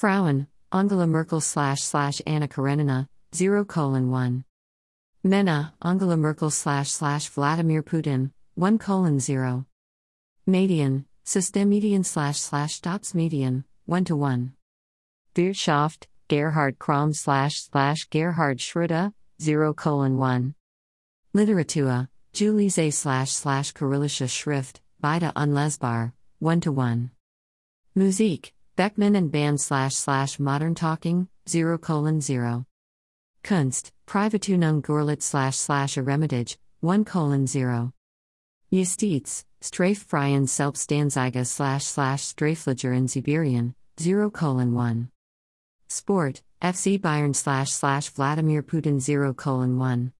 Frauen, Angela Merkel slash slash Anna Karenina, 0 colon 1. Männer, Angela Merkel slash slash Vladimir Putin, 1 colon 0. Median, Systemmedian slash slash Staatsmedien, 1 to 1. Wirtschaft, Gerhard Cromme slash slash Gerhard Schröder, 0 colon 1. Literatur, Julise slash slash Kyrillische Schrift, beide unlesbar, 1 to 1. Musik, Beckmann and Band slash slash Modern Talking, 0 colon 0. Kunst, Privatunung Gurlitt slash slash Eremitage, 1 colon 0. Justiz, Straffreien Selbstanzeige slash slash Straflager in Sibirien, 0 colon 1. Sport, FC Bayern slash slash Vladimir Putin 0 colon 1.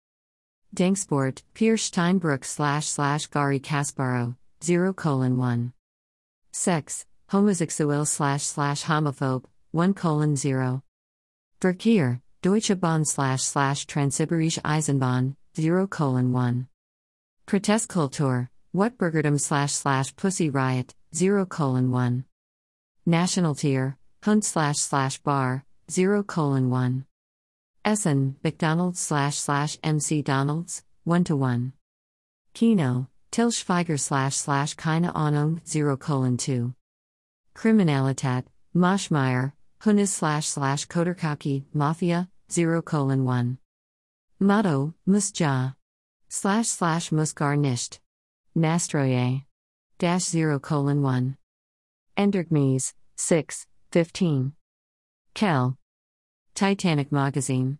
Denksport, Peer Steinbrück slash slash Gary Kasparov, 0 colon 1. Sex, homosexuell slash slash homophobe, 1 colon 0. Verkehr, Deutsche Bahn slash slash Transsibirische Eisenbahn, 0 colon 1. Protestkultur, Wutbürgertum slash slash Pussy Riot, 0 colon 1. National tier, Hund slash slash bar, 0 colon 1. Essen, McDonald's slash slash MC Donalds, 1 to 1. Kino, Till Schweiger slash slash keine Ahnung, 0 colon 2. Kriminalität, Maschmeyer, Hoeneß slash slash Chodorkowski, Mafia, 0 colon 1. Motto, Musja. Slash slash Musgar nicht. Nastroye. Dash 0 colon 1. Endergmes, 6, 15. Kell. Titanic Magazine.